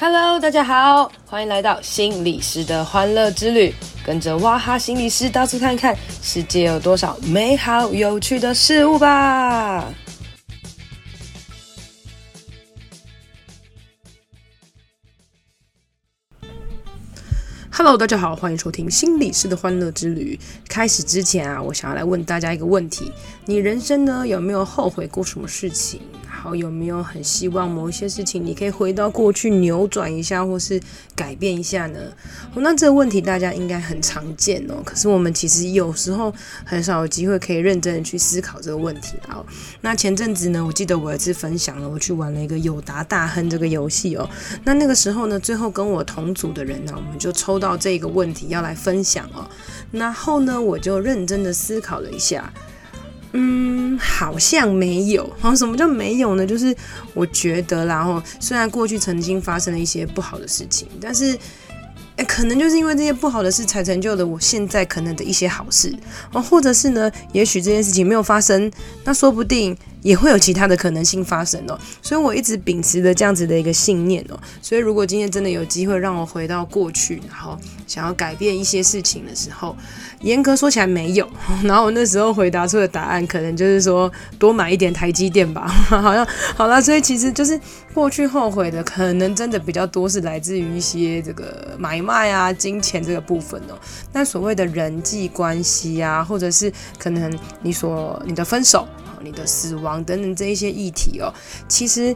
Hello，大家好，欢迎来到心理师的欢乐之旅，跟着哇哈心理师到处看看，世界有多少美好有趣的事物吧。Hello，大家好，欢迎收听心理师的欢乐之旅。开始之前啊，我想要来问大家一个问题：你人生呢，有没有后悔过什么事情？好，有没有很希望某一些事情你可以回到过去扭转一下，或是改变一下呢？哦，那这个问题大家应该很常见哦。可是我们其实有时候很少有机会可以认真的去思考这个问题哦。那前阵子呢，我记得我有一次分享了，我去玩了一个友达大亨这个游戏哦。那那个时候呢，最后跟我同组的人呢，我们就抽到这个问题要来分享哦。然后呢，我就认真的思考了一下。嗯，好像没有。好，什么叫没有呢？就是我觉得，然后虽然过去曾经发生了一些不好的事情，但是，诶，可能就是因为这些不好的事，才成就了我现在可能的一些好事哦，或者是呢，也许这件事情没有发生，那说不定。也会有其他的可能性发生哦，所以我一直秉持着这样子的一个信念哦。所以如果今天真的有机会让我回到过去，然后想要改变一些事情的时候，严格说起来没有。然后我那时候回答出的答案可能就是说多买一点台积电吧，好像好了。所以其实就是过去后悔的，可能真的比较多是来自于一些这个买卖啊、金钱这个部分哦。那所谓的人际关系啊，或者是可能你所你的分手。你的死亡等等这一些议题哦，其实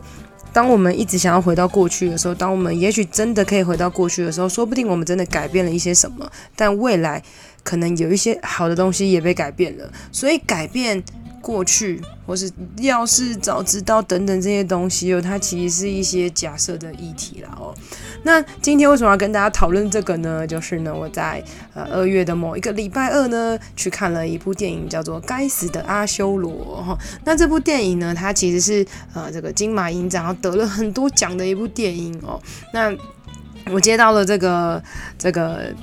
当我们一直想要回到过去的时候，当我们也许真的可以回到过去的时候，说不定我们真的改变了一些什么，但未来可能有一些好的东西也被改变了，所以改变。过去，或是要是早知道等等这些东西哦，它其实是一些假设的议题啦哦。那今天为什么要跟大家讨论这个呢？就是呢，我在呃二月的某一个礼拜二呢，去看了一部电影，叫做《该死的阿修罗》哈。那这部电影呢，它其实是呃这个金马影展，然后得了很多奖的一部电影哦。那我接到了这个这个。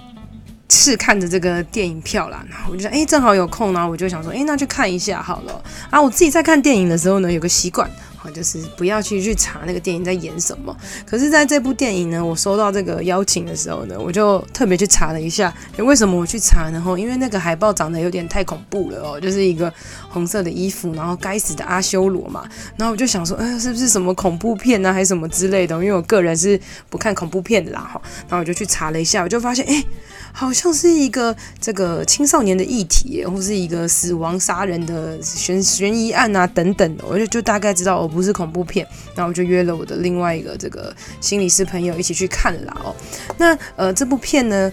试看着这个电影票啦，然后我就想，哎，正好有空，然后我就想说，哎，那去看一下好了。啊，我自己在看电影的时候呢，有个习惯。就是不要去去查那个电影在演什么。可是，在这部电影呢，我收到这个邀请的时候呢，我就特别去查了一下。为什么我去查呢？因为那个海报长得有点太恐怖了哦，就是一个红色的衣服，然后该死的阿修罗嘛。然后我就想说，哎，是不是什么恐怖片啊，还是什么之类的？因为我个人是不看恐怖片的啦。哈，然后我就去查了一下，我就发现，哎，好像是一个这个青少年的议题，或是一个死亡杀人的悬悬疑案啊等等的。我就就大概知道我不。不是恐怖片，那我就约了我的另外一个这个心理师朋友一起去看了哦。那呃，这部片呢，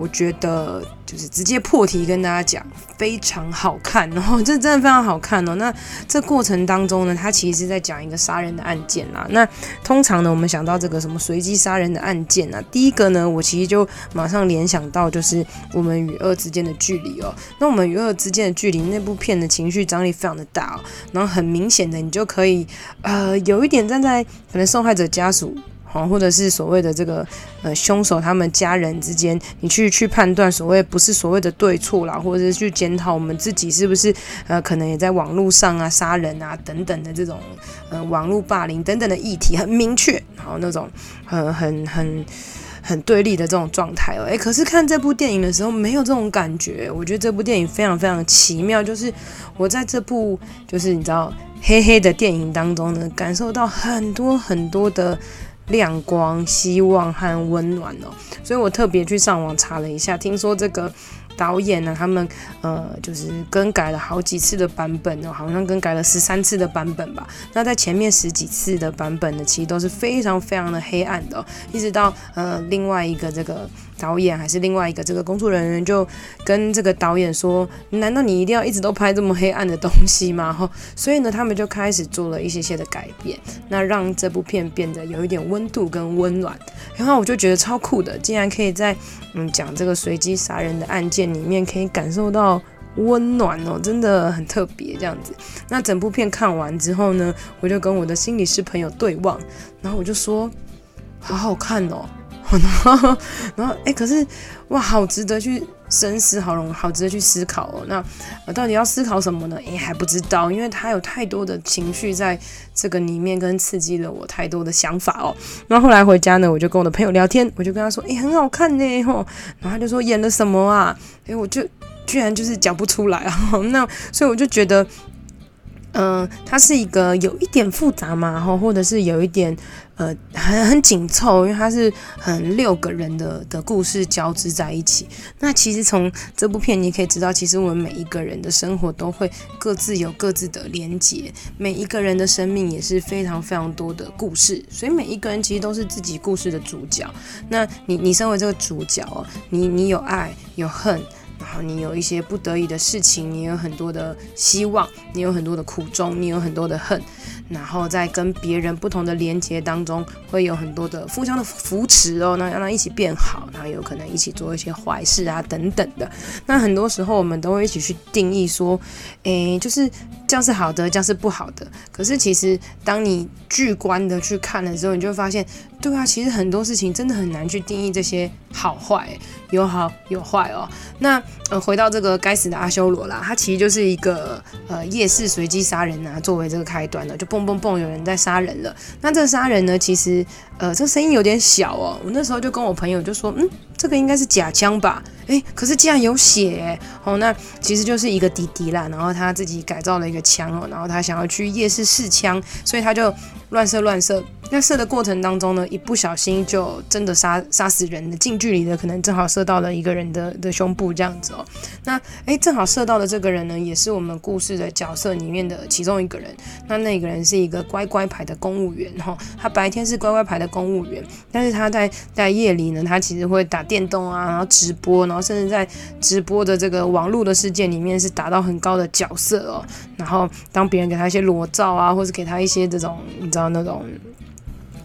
我觉得就是直接破题跟大家讲，非常好看，然 后这真的非常好看哦。那这过程当中呢，它其实是在讲一个杀人的案件啦。那通常呢，我们想到这个什么随机杀人的案件啊，第一个呢，我其实就马上联想到就是我们与恶之间的距离哦。那我们与恶之间的距离，那部片的情绪张力非常的大哦，然后很明显的，你就可以呃有一点站在可能受害者家属。好，或者是所谓的这个呃凶手他们家人之间，你去去判断所谓不是所谓的对错啦，或者是去检讨我们自己是不是呃可能也在网络上啊杀人啊等等的这种呃网络霸凌等等的议题很明确，然后那种很很很很对立的这种状态哦，诶，可是看这部电影的时候没有这种感觉，我觉得这部电影非常非常奇妙，就是我在这部就是你知道黑黑的电影当中呢，感受到很多很多的。亮光、希望和温暖哦，所以我特别去上网查了一下，听说这个导演呢，他们呃就是更改了好几次的版本哦，好像更改了十三次的版本吧。那在前面十几次的版本呢，其实都是非常非常的黑暗的，一直到呃另外一个这个。导演还是另外一个这个工作人员就跟这个导演说：“难道你一定要一直都拍这么黑暗的东西吗？”哈，所以呢，他们就开始做了一些些的改变，那让这部片变得有一点温度跟温暖。然后我就觉得超酷的，竟然可以在嗯讲这个随机杀人的案件里面可以感受到温暖哦，真的很特别这样子。那整部片看完之后呢，我就跟我的心理师朋友对望，然后我就说：“好好看哦。”然后，然后，哎，可是，哇，好值得去深思，好容好值得去思考哦。那呃，到底要思考什么呢？诶，还不知道，因为他有太多的情绪在这个里面，跟刺激了我太多的想法哦。那后来回家呢，我就跟我的朋友聊天，我就跟他说，诶，很好看呢，吼。然后他就说演了什么啊？诶，我就居然就是讲不出来啊。那所以我就觉得。嗯、它是一个有一点复杂嘛，然后或者是有一点呃很很紧凑，因为它是很六个人的的故事交织在一起。那其实从这部片你可以知道，其实我们每一个人的生活都会各自有各自的连结，每一个人的生命也是非常非常多的故事，所以每一个人其实都是自己故事的主角。那你你身为这个主角，你你有爱有恨。然后你有一些不得已的事情，你有很多的希望，你有很多的苦衷，你有很多的恨，然后在跟别人不同的连接当中，会有很多的互相的扶持哦，那让他一起变好，然后有可能一起做一些坏事啊等等的。那很多时候我们都会一起去定义说，诶，就是这样是好的，这样是不好的。可是其实当你巨观的去看的时候，你就会发现。对啊，其实很多事情真的很难去定义这些好坏，有好有坏哦。那呃，回到这个该死的阿修罗啦，它其实就是一个呃夜市随机杀人啊，作为这个开端的，就蹦蹦蹦有人在杀人了。那这个杀人呢，其实呃这个声音有点小哦。我那时候就跟我朋友就说，嗯，这个应该是假枪吧？诶，可是竟然有血哦。那其实就是一个弟弟啦，然后他自己改造了一个枪哦，然后他想要去夜市试枪，所以他就乱射乱射。那射的过程当中呢，一不小心就真的杀杀死人了，近距离的可能正好射到了一个人的的胸部这样子哦。那诶，正好射到的这个人呢，也是我们故事的角色里面的其中一个人。那那个人是一个乖乖牌的公务员哈，他白天是乖乖牌的公务员，但是他在在夜里呢，他其实会打电动啊，然后直播，然后甚至在直播的这个网络的世界里面是达到很高的角色哦。然后当别人给他一些裸照啊，或是给他一些这种你知道那种。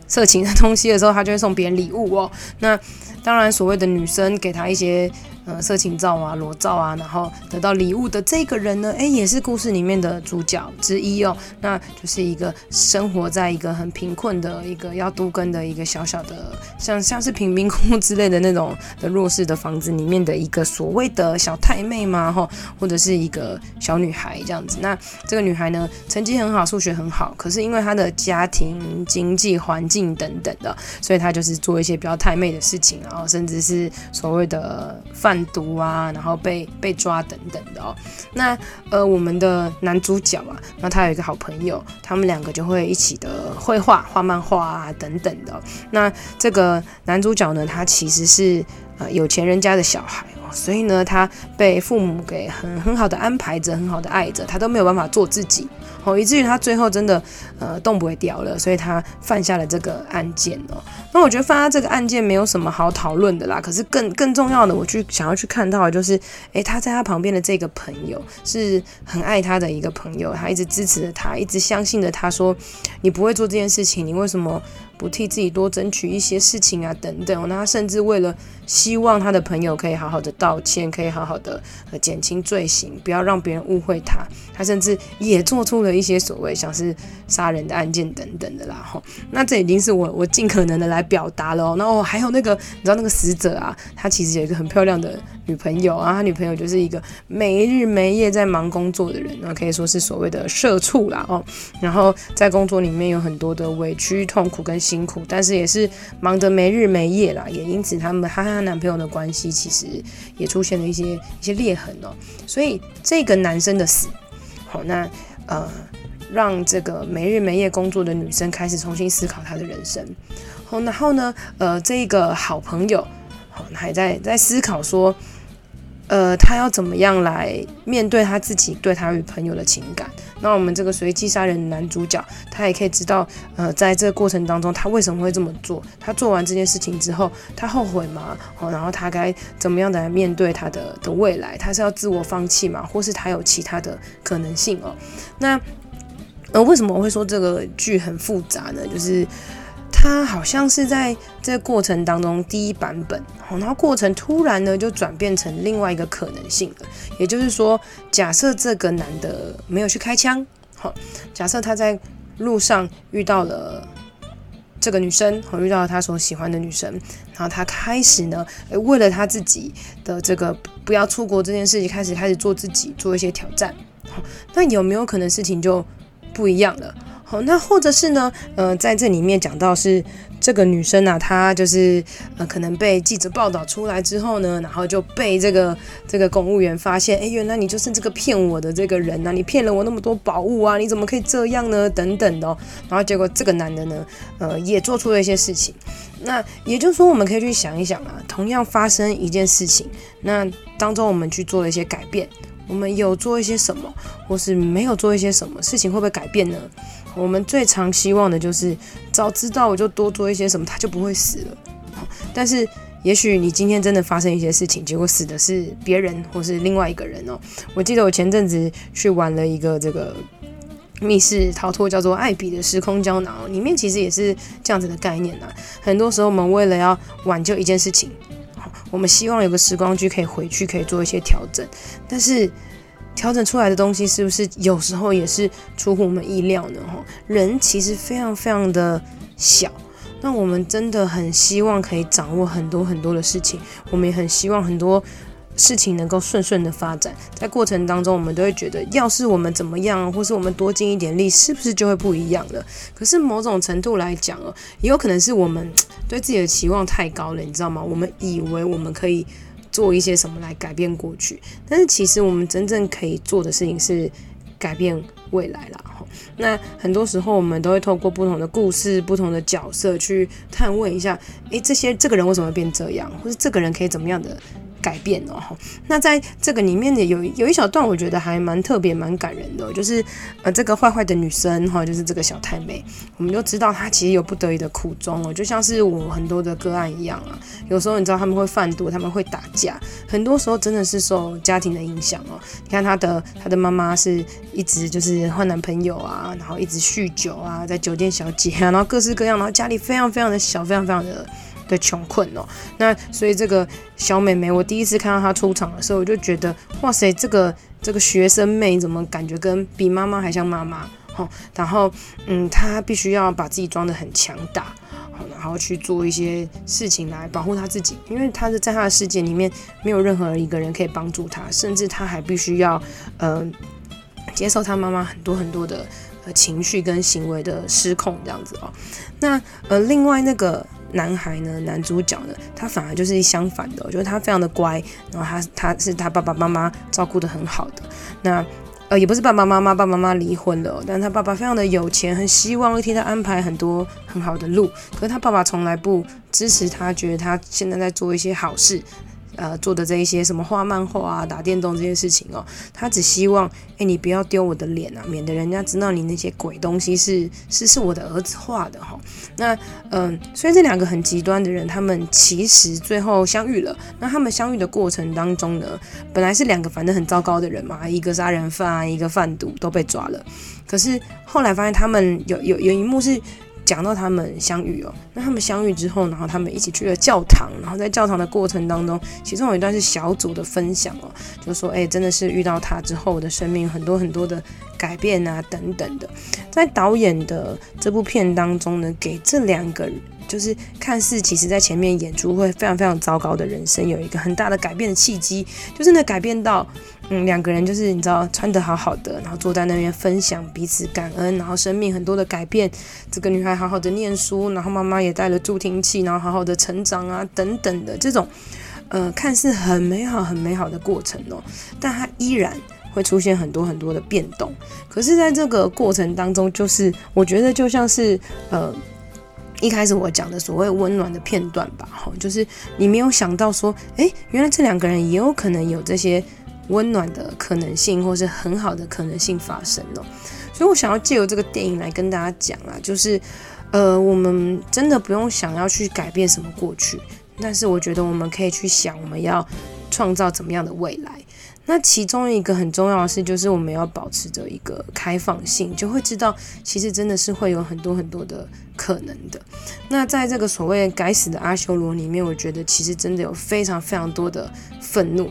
色情的东西的时候，他就会送别人礼物哦。那当然，所谓的女生给他一些。呃，色情照啊，裸照啊，然后得到礼物的这个人呢，诶，也是故事里面的主角之一哦。那就是一个生活在一个很贫困的一个要都根的一个小小的，像像是贫民窟之类的那种的弱势的房子里面的一个所谓的小太妹嘛，哈，或者是一个小女孩这样子。那这个女孩呢，成绩很好，数学很好，可是因为她的家庭经济环境等等的，所以她就是做一些比较太妹的事情，然后甚至是所谓的犯。毒啊，然后被被抓等等的哦。那呃，我们的男主角啊，那他有一个好朋友，他们两个就会一起的绘画、画漫画啊等等的。那这个男主角呢，他其实是呃有钱人家的小孩，所以呢，他被父母给很很好的安排着，很好的爱着，他都没有办法做自己。哦，以至于他最后真的，呃，动不会掉了，所以他犯下了这个案件哦。那我觉得犯下这个案件没有什么好讨论的啦。可是更更重要的，我去想要去看到的就是，诶，他在他旁边的这个朋友是很爱他的一个朋友，他一直支持着他，一直相信着他说，你不会做这件事情，你为什么？不替自己多争取一些事情啊，等等。那他甚至为了希望他的朋友可以好好的道歉，可以好好的呃减轻罪行，不要让别人误会他，他甚至也做出了一些所谓像是杀人的案件等等的啦。吼，那这已经是我我尽可能的来表达了哦。然后还有那个你知道那个死者啊，他其实有一个很漂亮的女朋友啊，他女朋友就是一个没日没夜在忙工作的人，那可以说是所谓的社畜啦哦。然后在工作里面有很多的委屈、痛苦跟辛苦，但是也是忙得没日没夜啦，也因此他们他和她男朋友的关系其实也出现了一些一些裂痕哦。所以这个男生的死，好，那呃让这个没日没夜工作的女生开始重新思考她的人生。好，然后呢，呃，这个好朋友好还在在思考说。呃，他要怎么样来面对他自己对他与朋友的情感？那我们这个随机杀人男主角，他也可以知道，呃，在这个过程当中，他为什么会这么做？他做完这件事情之后，他后悔吗？哦，然后他该怎么样的来面对他的的未来？他是要自我放弃吗？或是他有其他的可能性哦？那呃，为什么我会说这个剧很复杂呢？就是。他好像是在这过程当中第一版本，然后过程突然呢就转变成另外一个可能性了。也就是说，假设这个男的没有去开枪，好，假设他在路上遇到了这个女生，我遇到了他所喜欢的女生，然后他开始呢，为了他自己的这个不要出国这件事情，开始开始做自己，做一些挑战。好，那有没有可能事情就不一样了？好，那或者是呢，呃，在这里面讲到是。这个女生啊，她就是呃，可能被记者报道出来之后呢，然后就被这个这个公务员发现，哎，原来你就是这个骗我的这个人呐、啊，你骗了我那么多宝物啊，你怎么可以这样呢？等等的、哦，然后结果这个男的呢，呃，也做出了一些事情。那也就是说，我们可以去想一想啊，同样发生一件事情，那当中我们去做了一些改变，我们有做一些什么，或是没有做一些什么事情，会不会改变呢？我们最常希望的就是早知道我就多做一些什么，他就不会死了。但是也许你今天真的发生一些事情，结果死的是别人或是另外一个人哦。我记得我前阵子去玩了一个这个密室逃脱，叫做艾比的时空胶囊，里面其实也是这样子的概念啊。很多时候我们为了要挽救一件事情，我们希望有个时光机可以回去，可以做一些调整，但是。调整出来的东西是不是有时候也是出乎我们意料呢？哈，人其实非常非常的小，那我们真的很希望可以掌握很多很多的事情，我们也很希望很多事情能够顺顺的发展。在过程当中，我们都会觉得，要是我们怎么样，或是我们多尽一点力，是不是就会不一样了？可是某种程度来讲哦，也有可能是我们对自己的期望太高了，你知道吗？我们以为我们可以。做一些什么来改变过去？但是其实我们真正可以做的事情是改变未来啦。那很多时候我们都会透过不同的故事、不同的角色去探问一下：诶，这些这个人为什么会变这样？或是这个人可以怎么样的？改变哦，那在这个里面呢，有有一小段我觉得还蛮特别、蛮感人的，就是呃，这个坏坏的女生哈，就是这个小太妹，我们就知道她其实有不得已的苦衷哦，就像是我很多的个案一样啊。有时候你知道他们会贩毒，他们会打架，很多时候真的是受家庭的影响哦。你看她的她的妈妈是一直就是换男朋友啊，然后一直酗酒啊，在酒店小姐啊，然后各式各样，然后家里非常非常的小，非常非常的。的穷困哦，那所以这个小美眉，我第一次看到她出场的时候，我就觉得哇塞，这个这个学生妹怎么感觉跟比妈妈还像妈妈？哈，然后嗯，她必须要把自己装得很强大，好，然后去做一些事情来保护她自己，因为她是在她的世界里面没有任何一个人可以帮助她，甚至她还必须要呃接受她妈妈很多很多的呃情绪跟行为的失控这样子哦。那呃，另外那个。男孩呢，男主角呢，他反而就是相反的，我觉得他非常的乖，然后他他是他爸爸妈妈照顾的很好的，那呃也不是爸爸妈妈，爸爸妈妈离婚了，但他爸爸非常的有钱，很希望替他安排很多很好的路，可是他爸爸从来不支持他，觉得他现在在做一些好事。呃，做的这一些什么画漫画啊、打电动这些事情哦，他只希望，哎，你不要丢我的脸啊，免得人家知道你那些鬼东西是是是我的儿子画的哈、那嗯、呃，所以这两个很极端的人，他们其实最后相遇了。那他们相遇的过程当中呢，本来是两个反正很糟糕的人嘛，一个杀人犯啊，一个贩毒都被抓了。可是后来发现他们有有有一幕是。讲到他们相遇哦，那他们相遇之后，然后他们一起去了教堂，然后在教堂的过程当中，其中有一段是小组的分享哦，就说哎，真的是遇到他之后，我的生命很多很多的改变啊，等等的。在导演的这部片当中呢，给这两个就是看似其实在前面演出会非常非常糟糕的人生，有一个很大的改变的契机，就是呢改变到。嗯，两个人就是你知道穿得好好的，然后坐在那边分享彼此感恩，然后生命很多的改变。这个女孩好好的念书，然后妈妈也带了助听器，然后好好的成长啊，等等的这种，呃，看似很美好、很美好的过程哦，但她依然会出现很多很多的变动。可是，在这个过程当中，就是我觉得就像是呃一开始我讲的所谓温暖的片段吧，哈，就是你没有想到说，诶，原来这两个人也有可能有这些。温暖的可能性，或是很好的可能性发生了，所以我想要借由这个电影来跟大家讲啊，就是，呃，我们真的不用想要去改变什么过去，但是我觉得我们可以去想，我们要创造怎么样的未来。那其中一个很重要的事，就是我们要保持着一个开放性，就会知道其实真的是会有很多很多的可能的。那在这个所谓该死的阿修罗里面，我觉得其实真的有非常非常多的愤怒。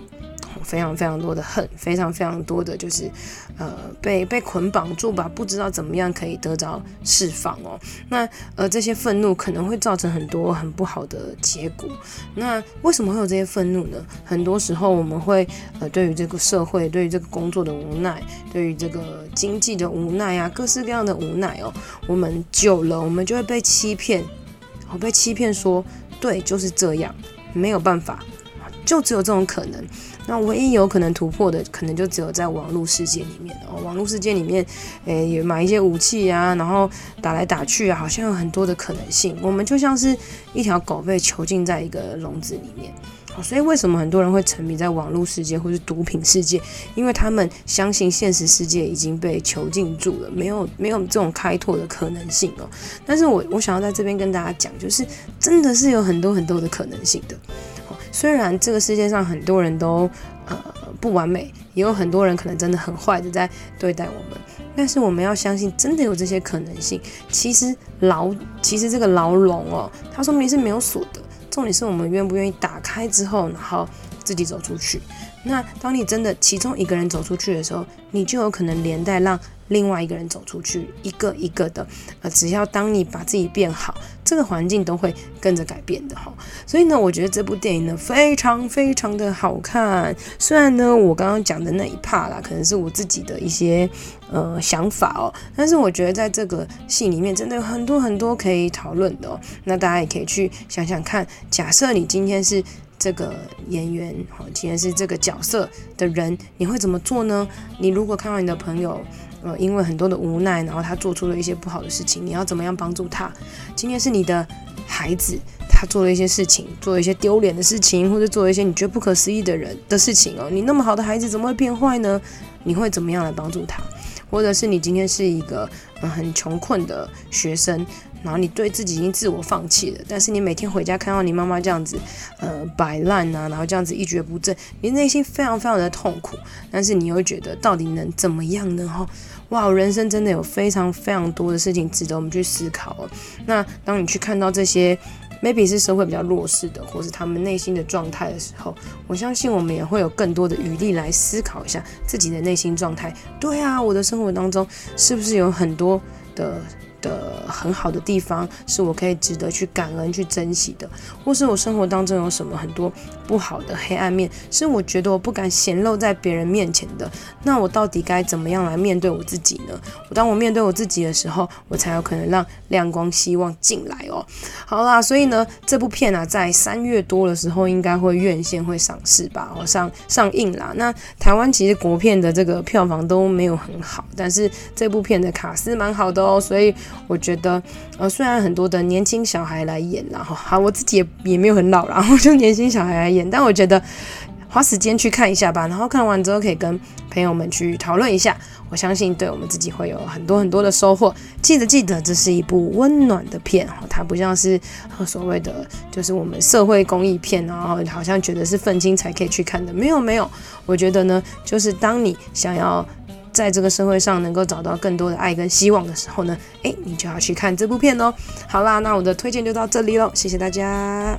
非常非常多的恨，非常非常多的就是呃被被捆绑住吧，不知道怎么样可以得着释放哦。那呃这些愤怒可能会造成很多很不好的结果。那为什么会有这些愤怒呢？很多时候我们会呃对于这个社会，对于这个工作的无奈，对于这个经济的无奈啊，各式各样的无奈哦，我们久了我们就会被欺骗，我被欺骗说对就是这样，没有办法。就只有这种可能，那唯一有可能突破的，可能就只有在网络世界里面哦。网络世界里面，诶，也买一些武器啊，然后打来打去啊，好像有很多的可能性。我们就像是一条狗被囚禁在一个笼子里面。所以为什么很多人会沉迷在网络世界或是毒品世界？因为他们相信现实世界已经被囚禁住了，没有没有这种开拓的可能性哦。但是我我想要在这边跟大家讲，就是真的是有很多很多的可能性的。虽然这个世界上很多人都呃不完美，也有很多人可能真的很坏的在对待我们，但是我们要相信，真的有这些可能性。其实牢，其实这个牢笼哦，它说明是没有锁的，重点是我们愿不愿意打开之后，然后自己走出去。那当你真的其中一个人走出去的时候，你就有可能连带让另外一个人走出去，一个一个的，呃，只要当你把自己变好，这个环境都会跟着改变的哈。所以呢，我觉得这部电影呢非常非常的好看。虽然呢，我刚刚讲的那一 part 啦，可能是我自己的一些呃想法哦，但是我觉得在这个戏里面真的有很多很多可以讨论的哦。那大家也可以去想想看，假设你今天是这个演员，好，今天是这个角色的人，你会怎么做呢？你如果看到你的朋友，呃，因为很多的无奈，然后他做出了一些不好的事情，你要怎么样帮助他？今天是你的孩子，他做了一些事情，做了一些丢脸的事情，或者做了一些你觉得不可思议的人的事情哦。你那么好的孩子怎么会变坏呢？你会怎么样来帮助他？或者是你今天是一个呃很穷困的学生，然后你对自己已经自我放弃了，但是你每天回家看到你妈妈这样子呃摆烂啊，然后这样子一蹶不振，你内心非常非常的痛苦，但是你又觉得到底能怎么样呢？哈。哇，人生真的有非常非常多的事情值得我们去思考。那当你去看到这些，maybe 是社会比较弱势的，或是他们内心的状态的时候，我相信我们也会有更多的余力来思考一下自己的内心状态。对啊，我的生活当中是不是有很多的？的很好的地方是我可以值得去感恩、去珍惜的，或是我生活当中有什么很多不好的黑暗面，是我觉得我不敢显露在别人面前的。那我到底该怎么样来面对我自己呢？当我面对我自己的时候，我才有可能让亮光、希望进来哦。好啦，所以呢，这部片啊，在三月多的时候应该会院线会上市吧，哦，上上映啦。那台湾其实国片的这个票房都没有很好，但是这部片的卡司蛮好的哦，所以。我觉得，呃，虽然很多的年轻小孩来演，然后好，我自己也也没有很老，然后就年轻小孩来演，但我觉得花时间去看一下吧，然后看完之后可以跟朋友们去讨论一下，我相信对我们自己会有很多很多的收获。记得记得，这是一部温暖的片，它不像是所谓的就是我们社会公益片，然后好像觉得是愤青才可以去看的，没有没有，我觉得呢，就是当你想要。在这个社会上能够找到更多的爱跟希望的时候呢，诶，你就要去看这部片哦。好啦，那我的推荐就到这里喽，谢谢大家。